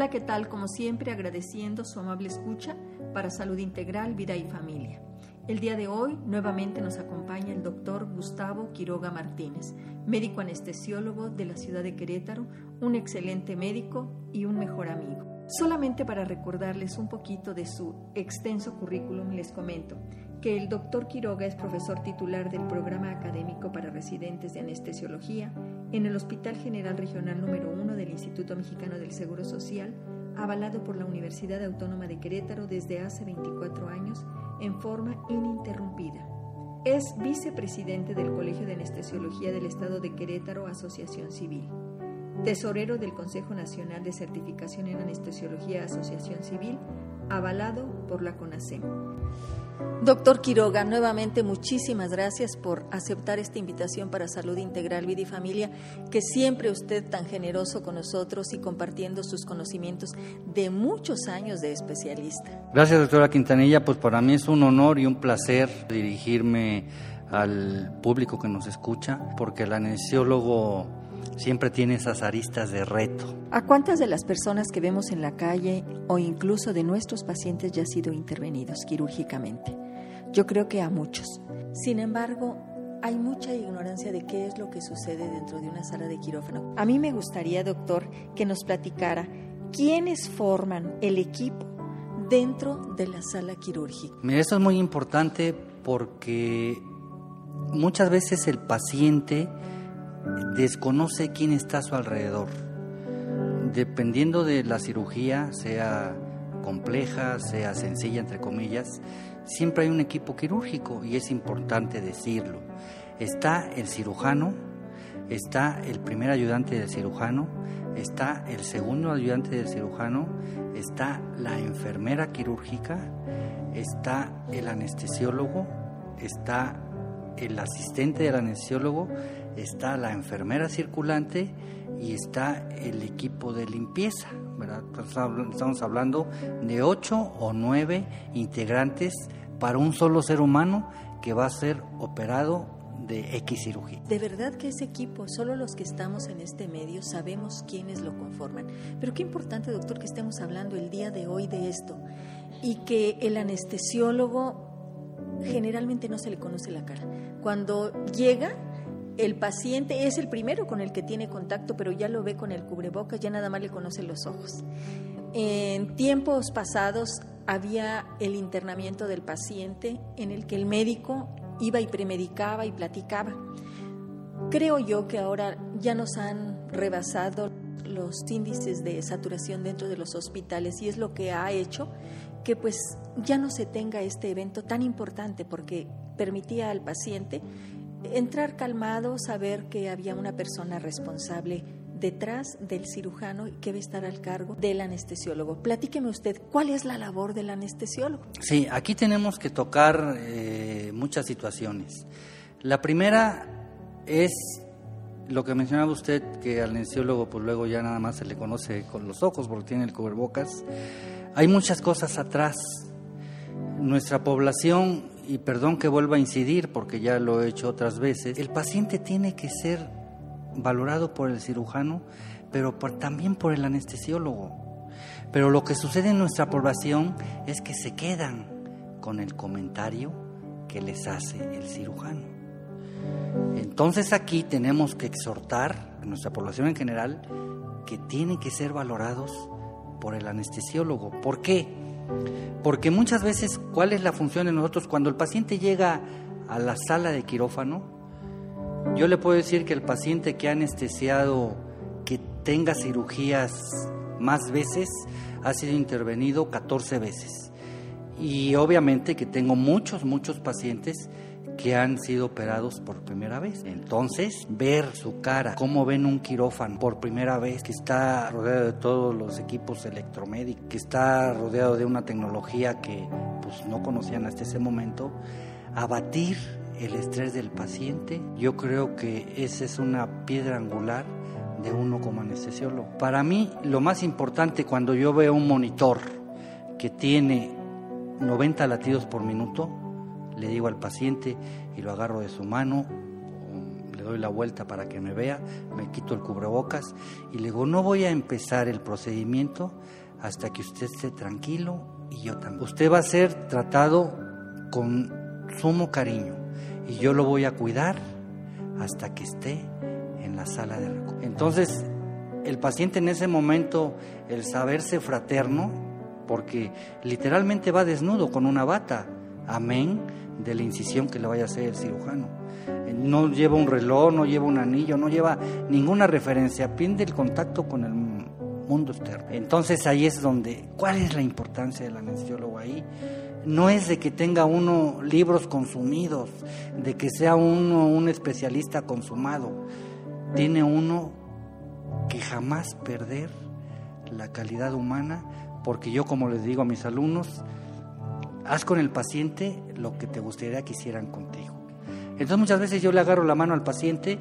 Hola, ¿qué tal? Como siempre, agradeciendo su amable escucha para Salud Integral, Vida y Familia. El día de hoy nuevamente nos acompaña el doctor Gustavo Quiroga Martínez, médico anestesiólogo de la ciudad de Querétaro, un excelente médico y un mejor amigo. Solamente para recordarles un poquito de su extenso currículum, les comento que el doctor Quiroga es profesor titular del programa académico para residentes de anestesiología en el Hospital General Regional número 1 del Instituto Mexicano del Seguro Social, avalado por la Universidad Autónoma de Querétaro desde hace 24 años en forma ininterrumpida. Es vicepresidente del Colegio de Anestesiología del Estado de Querétaro, Asociación Civil. Tesorero del Consejo Nacional de Certificación en Anestesiología, Asociación Civil, avalado por la CONASEM. Doctor Quiroga, nuevamente muchísimas gracias por aceptar esta invitación para Salud Integral, Vida y Familia, que siempre usted tan generoso con nosotros y compartiendo sus conocimientos de muchos años de especialista. Gracias, doctora Quintanilla. Pues para mí es un honor y un placer dirigirme al público que nos escucha, porque el anestesiólogo siempre tiene esas aristas de reto. ¿A cuántas de las personas que vemos en la calle o incluso de nuestros pacientes ya han sido intervenidos quirúrgicamente? Yo creo que a muchos. Sin embargo, hay mucha ignorancia de qué es lo que sucede dentro de una sala de quirófano. A mí me gustaría, doctor, que nos platicara quiénes forman el equipo dentro de la sala quirúrgica. Mira, esto es muy importante porque muchas veces el paciente desconoce quién está a su alrededor. Dependiendo de la cirugía, sea compleja, sea sencilla, entre comillas, siempre hay un equipo quirúrgico y es importante decirlo. Está el cirujano, está el primer ayudante del cirujano, está el segundo ayudante del cirujano, está la enfermera quirúrgica, está el anestesiólogo, está el asistente del anestesiólogo, está la enfermera circulante y está el equipo de limpieza. ¿verdad? Estamos hablando de ocho o nueve integrantes para un solo ser humano que va a ser operado de X cirugía. De verdad que ese equipo, solo los que estamos en este medio sabemos quiénes lo conforman. Pero qué importante, doctor, que estemos hablando el día de hoy de esto y que el anestesiólogo generalmente no se le conoce la cara. Cuando llega, el paciente es el primero con el que tiene contacto, pero ya lo ve con el cubrebocas, ya nada más le conoce los ojos. En tiempos pasados había el internamiento del paciente en el que el médico iba y premedicaba y platicaba. Creo yo que ahora ya nos han rebasado los índices de saturación dentro de los hospitales y es lo que ha hecho que pues ya no se tenga este evento tan importante porque permitía al paciente entrar calmado, saber que había una persona responsable detrás del cirujano y que va estar al cargo del anestesiólogo. Platíqueme usted, ¿cuál es la labor del anestesiólogo? Sí, aquí tenemos que tocar eh, muchas situaciones. La primera es lo que mencionaba usted, que al anestesiólogo pues luego ya nada más se le conoce con los ojos porque tiene el cubrebocas. Hay muchas cosas atrás. Nuestra población, y perdón que vuelva a incidir porque ya lo he hecho otras veces, el paciente tiene que ser valorado por el cirujano, pero también por el anestesiólogo. Pero lo que sucede en nuestra población es que se quedan con el comentario que les hace el cirujano. Entonces aquí tenemos que exhortar a nuestra población en general que tienen que ser valorados por el anestesiólogo. ¿Por qué? Porque muchas veces, ¿cuál es la función de nosotros? Cuando el paciente llega a la sala de quirófano, yo le puedo decir que el paciente que ha anestesiado, que tenga cirugías más veces, ha sido intervenido 14 veces. Y obviamente que tengo muchos, muchos pacientes que han sido operados por primera vez. Entonces, ver su cara, cómo ven un quirófano por primera vez, que está rodeado de todos los equipos electromédicos, que está rodeado de una tecnología que pues, no conocían hasta ese momento, abatir el estrés del paciente, yo creo que esa es una piedra angular de uno como anestesiólogo. Para mí, lo más importante cuando yo veo un monitor que tiene 90 latidos por minuto, le digo al paciente y lo agarro de su mano, le doy doy la vuelta para que me vea, me quito el cubrebocas y le digo, no voy a empezar el procedimiento hasta que usted esté tranquilo y yo también. Usted va a ser tratado con sumo cariño y yo lo voy a cuidar hasta que esté en la sala de recuperación. Entonces, el paciente en ese momento, el saberse fraterno, porque literalmente va desnudo con una bata, amén de la incisión que le vaya a hacer el cirujano. No lleva un reloj, no lleva un anillo, no lleva ninguna referencia, pierde el contacto con el mundo externo. Entonces ahí es donde, ¿cuál es la importancia del anestesiólogo ahí? No es de que tenga uno libros consumidos, de que sea uno un especialista consumado. Tiene uno que jamás perder la calidad humana, porque yo como les digo a mis alumnos, haz con el paciente lo que te gustaría que hicieran contigo. Entonces muchas veces yo le agarro la mano al paciente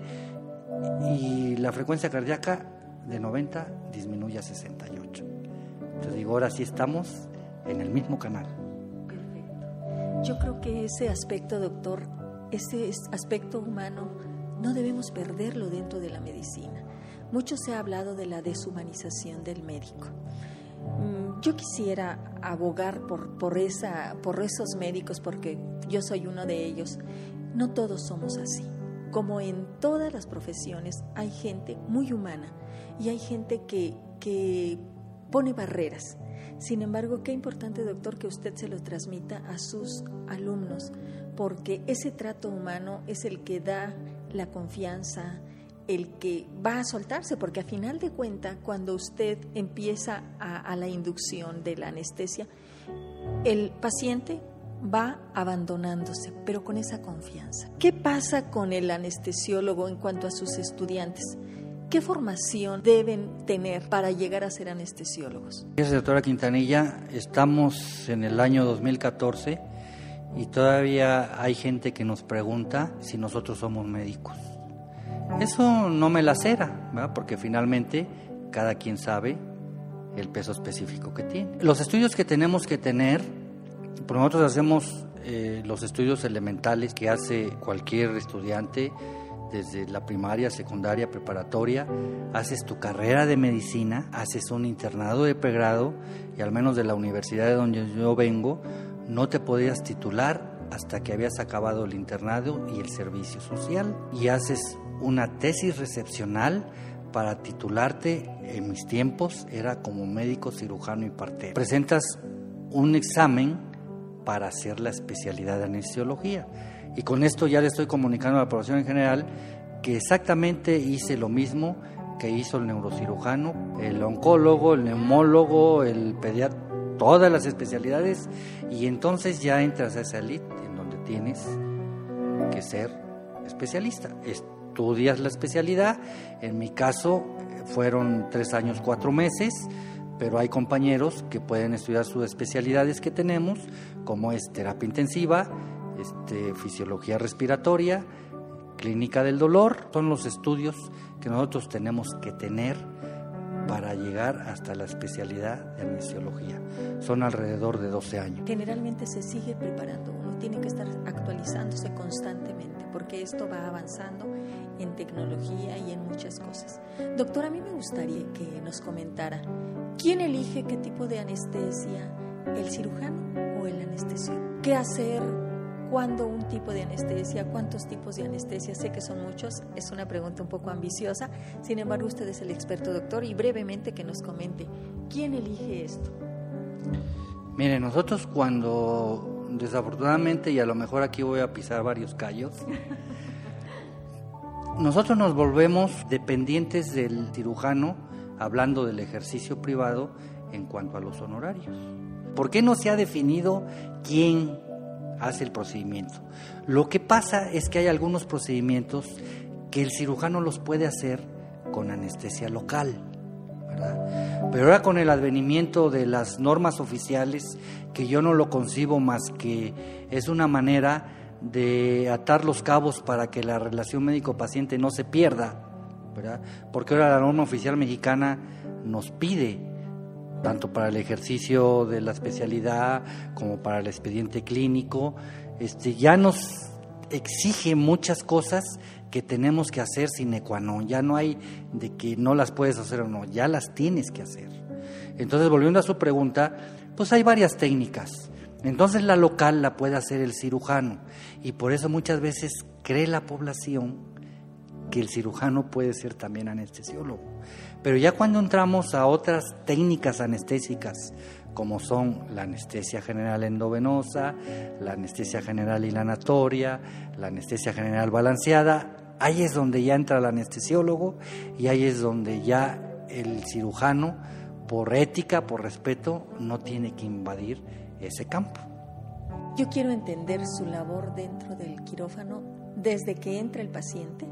y la frecuencia cardíaca de 90 disminuye a 68. Entonces digo, ahora sí estamos en el mismo canal. Perfecto. Yo creo que ese aspecto, doctor, ese aspecto humano, no debemos perderlo dentro de la medicina. Mucho se ha hablado de la deshumanización del médico. Yo quisiera abogar por, por, esa, por esos médicos porque yo soy uno de ellos. No todos somos así. Como en todas las profesiones hay gente muy humana y hay gente que, que pone barreras. Sin embargo, qué importante, doctor, que usted se lo transmita a sus alumnos, porque ese trato humano es el que da la confianza, el que va a soltarse, porque a final de cuenta, cuando usted empieza a, la inducción de la anestesia, el paciente va abandonándose, pero con esa confianza. ¿Qué pasa con el anestesiólogo en cuanto a sus estudiantes? ¿Qué formación deben tener para llegar a ser anestesiólogos? Gracias, doctora Quintanilla. Estamos en el año 2014 y todavía hay gente que nos pregunta si nosotros somos médicos. Eso no me lacera, ¿verdad? porque finalmente cada quien sabe el peso específico que tiene. Los estudios que tenemos que tener, por nosotros hacemos eh, los estudios elementales que hace cualquier estudiante desde la primaria, secundaria, preparatoria, haces tu carrera de medicina, haces un internado de pregrado y al menos de la universidad de donde yo vengo, no te podías titular hasta que habías acabado el internado y el servicio social y haces una tesis recepcional para titularte en mis tiempos era como médico cirujano y partero. Presentas un examen para hacer la especialidad de anestesiología. Y con esto ya le estoy comunicando a la población en general que exactamente hice lo mismo que hizo el neurocirujano, el oncólogo, el neumólogo, el pediatra, todas las especialidades, y entonces ya entras a esa elite tienes que ser especialista estudias la especialidad. En mi caso fueron tres años, cuatro meses, pero hay compañeros que pueden estudiar sus especialidades que tenemos, como es terapia intensiva, este, fisiología respiratoria, clínica del dolor. Son los estudios que nosotros tenemos que tener para llegar hasta la especialidad de anestesiología. Son alrededor de 12 años. Generalmente se sigue preparando, tiene que estar actualizándose constantemente porque esto va avanzando en tecnología y en muchas cosas. Doctor, a mí me gustaría que nos comentara, ¿quién elige qué tipo de anestesia, el cirujano o el anestesiólogo? ¿Qué hacer? ¿Cuándo un tipo de anestesia? ¿Cuántos tipos de anestesia? Sé que son muchos, es una pregunta un poco ambiciosa, sin embargo usted es el experto doctor y brevemente que nos comente, ¿quién elige esto? Mire, nosotros cuando desafortunadamente, y a lo mejor aquí voy a pisar varios callos, nosotros nos volvemos dependientes del cirujano hablando del ejercicio privado en cuanto a los honorarios. ¿Por qué no se ha definido quién hace el procedimiento? Lo que pasa es que hay algunos procedimientos que el cirujano los puede hacer con anestesia local. Pero ahora con el advenimiento de las normas oficiales, que yo no lo concibo más que es una manera de atar los cabos para que la relación médico-paciente no se pierda, ¿verdad? Porque ahora la norma oficial mexicana nos pide, tanto para el ejercicio de la especialidad como para el expediente clínico, este, ya nos exige muchas cosas que tenemos que hacer sin qua Ya no hay de que no las puedes hacer o no, ya las tienes que hacer. Entonces, volviendo a su pregunta, pues hay varias técnicas. Entonces la local la puede hacer el cirujano y por eso muchas veces cree la población que el cirujano puede ser también anestesiólogo. Pero ya cuando entramos a otras técnicas anestésicas, como son la anestesia general endovenosa, la anestesia general hilanatoria, la anestesia general balanceada, ahí es donde ya entra el anestesiólogo y ahí es donde ya el cirujano, por ética, por respeto, no tiene que invadir ese campo. Yo quiero entender su labor dentro del quirófano desde que entra el paciente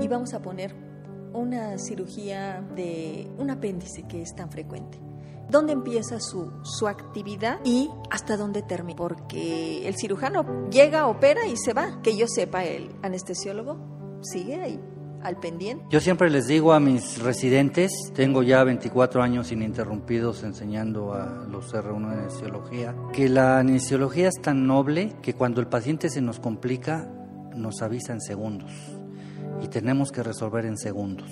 y vamos a poner una cirugía de un apéndice que es tan frecuente. ¿Dónde empieza su, su actividad y hasta dónde termina? Porque el cirujano llega, opera y se va. Que yo sepa, el anestesiólogo sigue ahí al pendiente. Yo siempre les digo a mis residentes, tengo ya 24 años ininterrumpidos enseñando a los R1 de anestesiología, que la anestesiología es tan noble que cuando el paciente se nos complica, nos avisa en segundos y tenemos que resolver en segundos,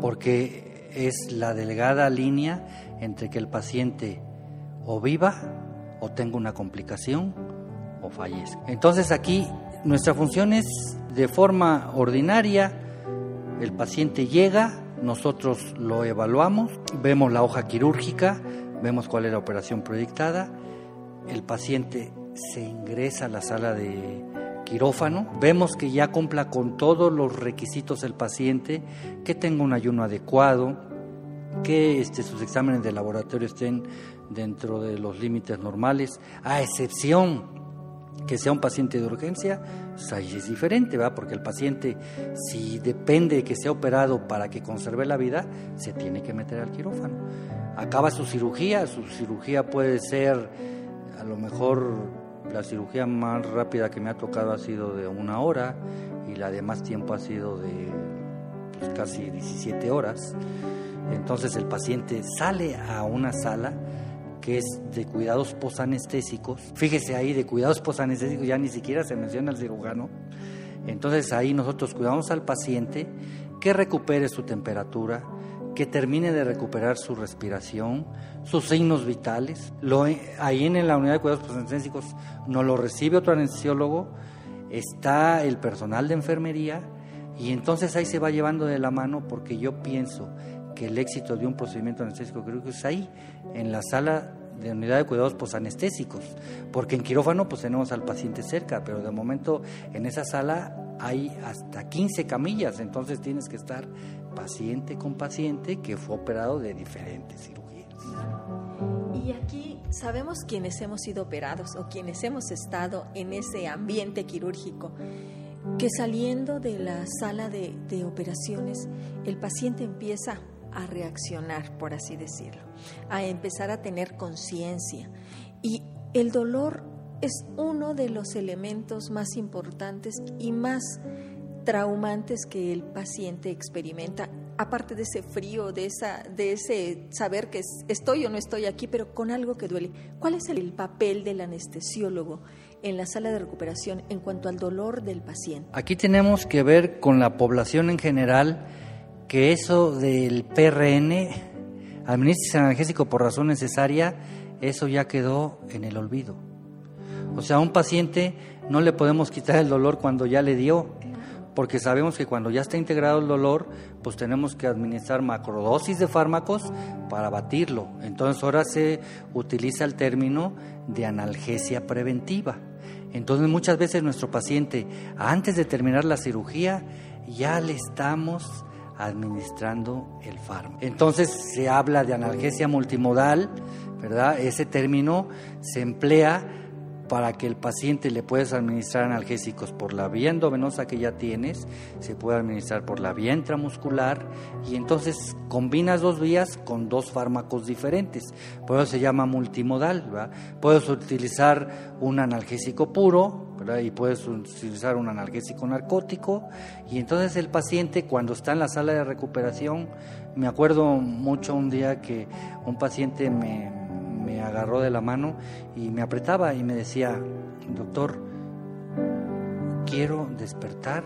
porque es la delgada línea entre que el paciente o viva o tenga una complicación o fallezca. Entonces aquí nuestra función es de forma ordinaria, el paciente llega, nosotros lo evaluamos, vemos la hoja quirúrgica, vemos cuál es la operación proyectada, el paciente se ingresa a la sala de quirófano, vemos que ya cumpla con todos los requisitos el paciente, que tenga un ayuno adecuado, que este, sus exámenes de laboratorio estén dentro de los límites normales, a excepción que sea un paciente de urgencia, pues ahí es diferente, ¿verdad? Porque el paciente, si depende de que sea operado para que conserve la vida, se tiene que meter al quirófano. Acaba su cirugía, su cirugía puede ser a lo mejor la cirugía más rápida que me ha tocado ha sido de una hora y la de más tiempo ha sido de pues, casi 17 horas. Entonces el paciente sale a una sala que es de cuidados posanestésicos. Fíjese ahí, de cuidados posanestésicos ya ni siquiera se menciona al cirujano. Entonces ahí nosotros cuidamos al paciente que recupere su temperatura, que termine de recuperar su respiración, sus signos vitales. Ahí en la unidad de cuidados anestésicos nos lo recibe otro anestesiólogo, está el personal de enfermería y entonces ahí se va llevando de la mano porque yo pienso que el éxito de un procedimiento anestésico creo que es ahí, en la sala de unidad de cuidados posanestésicos, porque en quirófano pues tenemos al paciente cerca, pero de momento en esa sala hay hasta 15 camillas, entonces tienes que estar paciente con paciente que fue operado de diferentes cirugías. Y aquí sabemos quienes hemos sido operados o quienes hemos estado en ese ambiente quirúrgico, que saliendo de la sala de, de operaciones, el paciente empieza a reaccionar, por así decirlo, a empezar a tener conciencia. Y el dolor es uno de los elementos más importantes y más traumantes que el paciente experimenta, aparte de ese frío, de, esa, de ese saber que estoy o no estoy aquí, pero con algo que duele. ¿Cuál es el papel del anestesiólogo en la sala de recuperación en cuanto al dolor del paciente? Aquí tenemos que ver con la población en general que eso del PRN, administración analgésico por razón necesaria, eso ya quedó en el olvido. O sea, a un paciente no le podemos quitar el dolor cuando ya le dio porque sabemos que cuando ya está integrado el dolor, pues tenemos que administrar macrodosis de fármacos para batirlo. Entonces ahora se utiliza el término de analgesia preventiva. Entonces muchas veces nuestro paciente, antes de terminar la cirugía, ya le estamos administrando el fármaco. Entonces se habla de analgesia multimodal, ¿verdad? Ese término se emplea para que el paciente le puedas administrar analgésicos por la vía endovenosa que ya tienes, se puede administrar por la vía intramuscular y entonces combinas dos vías con dos fármacos diferentes. Por eso se llama multimodal. Puedes utilizar un analgésico puro y puedes utilizar un analgésico narcótico y entonces el paciente cuando está en la sala de recuperación, me acuerdo mucho un día que un paciente me me agarró de la mano y me apretaba y me decía, doctor, quiero despertar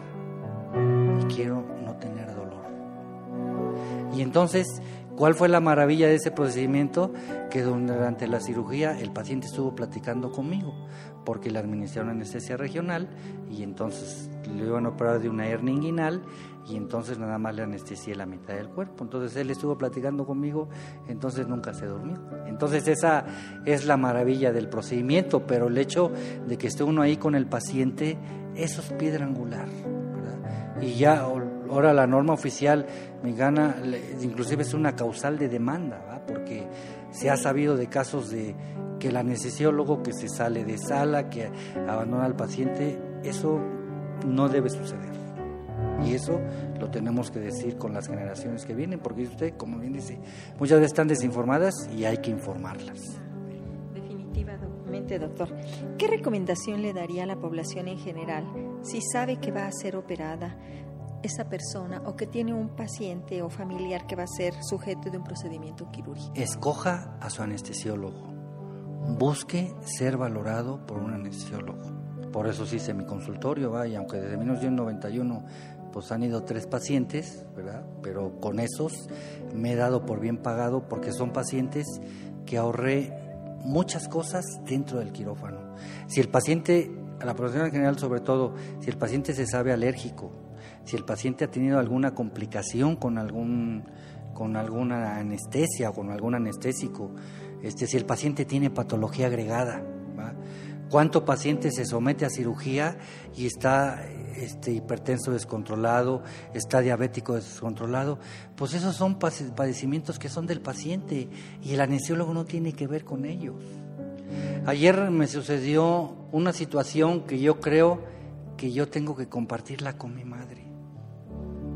y quiero no tener dolor. Y entonces, ¿cuál fue la maravilla de ese procedimiento? Que durante la cirugía el paciente estuvo platicando conmigo, porque le administraron anestesia regional y entonces le iban a operar de una hernia inguinal y entonces nada más le anestesié la mitad del cuerpo. Entonces él estuvo platicando conmigo, entonces nunca se durmió. Entonces esa es la maravilla del procedimiento, pero el hecho de que esté uno ahí con el paciente, eso es piedra angular. Y ya ahora la norma oficial me gana, inclusive es una causal de demanda, porque se ha sabido de casos de que el anestesiólogo que se sale de sala, que abandona al paciente, eso no debe suceder. Y eso lo tenemos que decir con las generaciones que vienen, porque usted, como bien dice, muchas veces están desinformadas y hay que informarlas. Definitivamente, doctor. ¿Qué recomendación le daría a la población en general si sabe que va a ser operada esa persona o que tiene un paciente o familiar que va a ser sujeto de un procedimiento quirúrgico? Escoja a su anestesiólogo. Busque ser valorado por un anestesiólogo. Por eso sí hice mi consultorio, vaya, aunque desde 1991 pues han ido tres pacientes, ¿verdad? Pero con esos me he dado por bien pagado porque son pacientes que ahorré muchas cosas dentro del quirófano. Si el paciente, a la profesión en general sobre todo, si el paciente se sabe alérgico, si el paciente ha tenido alguna complicación con algún con alguna anestesia o con algún anestésico, este, si el paciente tiene patología agregada, ¿va? ¿Cuánto paciente se somete a cirugía y está este, hipertenso descontrolado, está diabético descontrolado? Pues esos son padecimientos que son del paciente y el anestesiólogo no tiene que ver con ellos. Ayer me sucedió una situación que yo creo que yo tengo que compartirla con mi madre,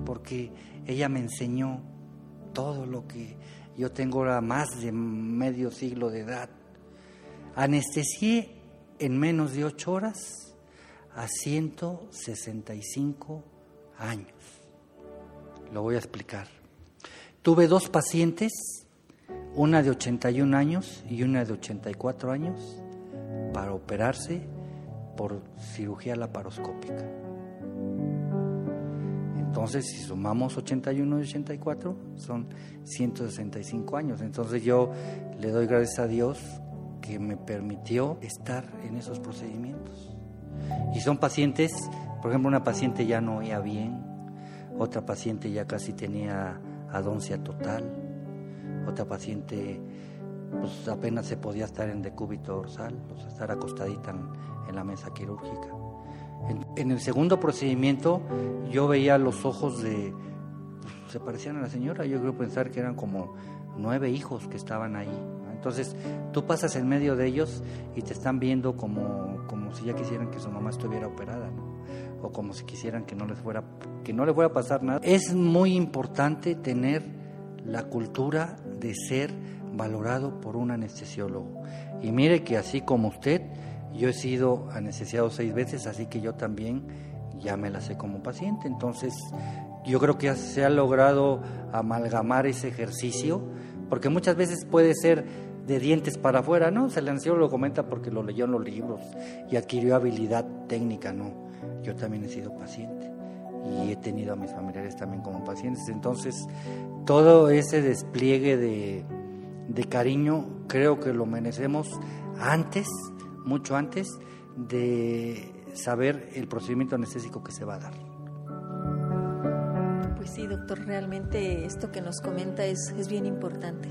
porque ella me enseñó todo lo que yo tengo ahora más de medio siglo de edad. Anestesié en menos de ocho horas a 165 años. Lo voy a explicar. Tuve dos pacientes, una de 81 años y una de 84 años, para operarse por cirugía laparoscópica. Entonces, si sumamos 81 y 84, son 165 años. Entonces yo le doy gracias a Dios que me permitió estar en esos procedimientos. Y son pacientes, por ejemplo, una paciente ya no oía bien, otra paciente ya casi tenía adoncia total, otra paciente pues apenas se podía estar en decúbito dorsal, o sea, estar acostadita en, la mesa quirúrgica. En, en, el segundo procedimiento yo veía los ojos de, se parecían a la señora, yo creo pensar que eran como nueve hijos que estaban ahí. Entonces tú pasas en medio de ellos y te están viendo como, como si ya quisieran que su mamá estuviera operada, o como si quisieran que no les fuera que no les fuera a pasar nada. Es muy importante tener la cultura de ser valorado por un anestesiólogo. Y mire que así como usted, yo he sido anestesiado seis veces, así que yo también ya me la sé como paciente. Entonces, yo creo que se ha logrado amalgamar ese ejercicio, porque muchas veces puede ser de dientes para afuera, ¿no? Se lo comenta porque lo leyó en los libros y adquirió habilidad técnica, ¿no? Yo también he sido paciente y he tenido a mis familiares también como pacientes. Entonces, todo ese despliegue de, de cariño creo que lo merecemos antes, mucho antes, de saber el procedimiento anestésico que se va a dar. Pues sí, doctor, realmente esto que nos comenta es, es bien importante.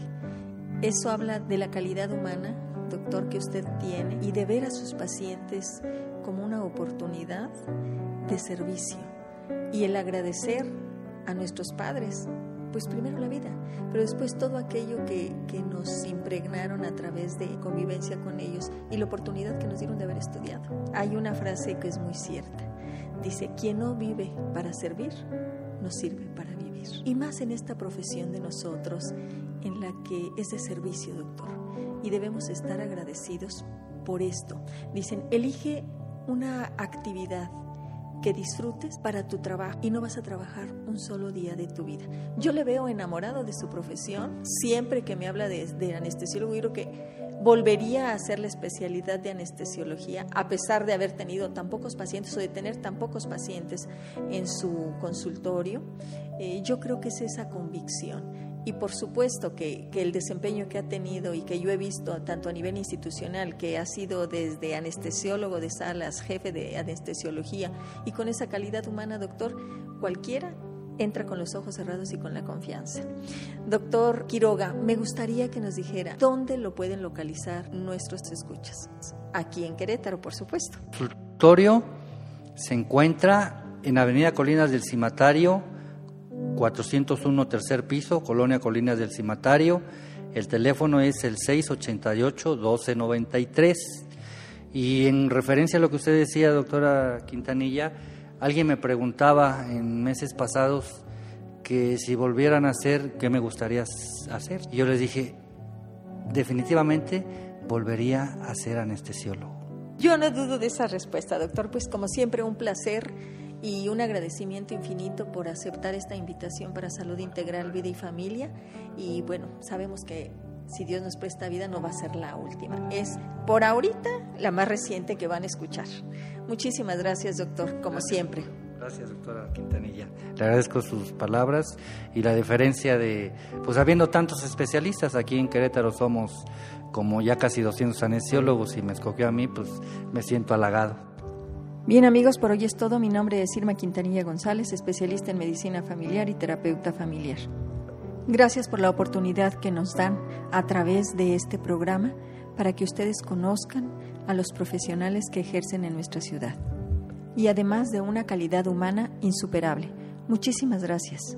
Eso habla de la calidad humana, doctor, que usted tiene y de ver a sus pacientes como una oportunidad de servicio y el agradecer a nuestros padres, pues primero la vida, pero después todo aquello que, que, nos impregnaron a través de convivencia con ellos y la oportunidad que nos dieron de haber estudiado. Hay una frase que es muy cierta. Dice, quien no vive para servir, no sirve para vivir. Y más en esta profesión de nosotros en la que es de servicio, doctor. Y debemos estar agradecidos por esto. Dicen, elige una actividad que disfrutes para tu trabajo y no vas a trabajar un solo día de tu vida. Yo le veo enamorado de su profesión. Siempre que me habla de, de anestesiólogo, creo que volvería a hacer la especialidad de anestesiología a pesar de haber tenido tan pocos pacientes o de tener tan pocos pacientes en su consultorio. Eh, yo creo que es esa convicción. Y por supuesto que, que, el desempeño que ha tenido y que yo he visto tanto a nivel institucional, que ha sido desde anestesiólogo de salas, jefe de anestesiología, y con esa calidad humana, doctor, cualquiera entra con los ojos cerrados y con la confianza. Doctor Quiroga, me gustaría que nos dijera dónde lo pueden localizar nuestros escuchas. Aquí en Querétaro, por supuesto. Consultorio se encuentra en Avenida Colinas del Cimatario, 401 tercer piso, Colonia Colinas del Cimatario. El teléfono es el 688-1293. Y en referencia a lo que usted decía, doctora Quintanilla, alguien me preguntaba en meses pasados que si volvieran a hacer, ¿qué me gustaría hacer? Y yo les dije, definitivamente volvería a ser anestesiólogo. Yo no dudo de esa respuesta, doctor, pues como siempre un placer y un agradecimiento infinito por aceptar esta invitación para Salud Integral, Vida y Familia. Y bueno, sabemos que si Dios nos presta vida no va a ser la última. Es por ahorita la más reciente que van a escuchar. Muchísimas gracias, doctor, como siempre. Gracias, doctora Quintanilla. Le agradezco sus palabras y la diferencia de, pues habiendo tantos especialistas, aquí en Querétaro somos como ya casi 200 anestesiólogos y me escogió a mí, pues me siento halagado. Bien amigos, por hoy es todo. Mi nombre es Irma Quintanilla González, especialista en medicina familiar y terapeuta familiar. Gracias por la oportunidad que nos dan a través de este programa para que ustedes conozcan a los profesionales que ejercen en nuestra ciudad y además de una calidad humana insuperable. Muchísimas gracias.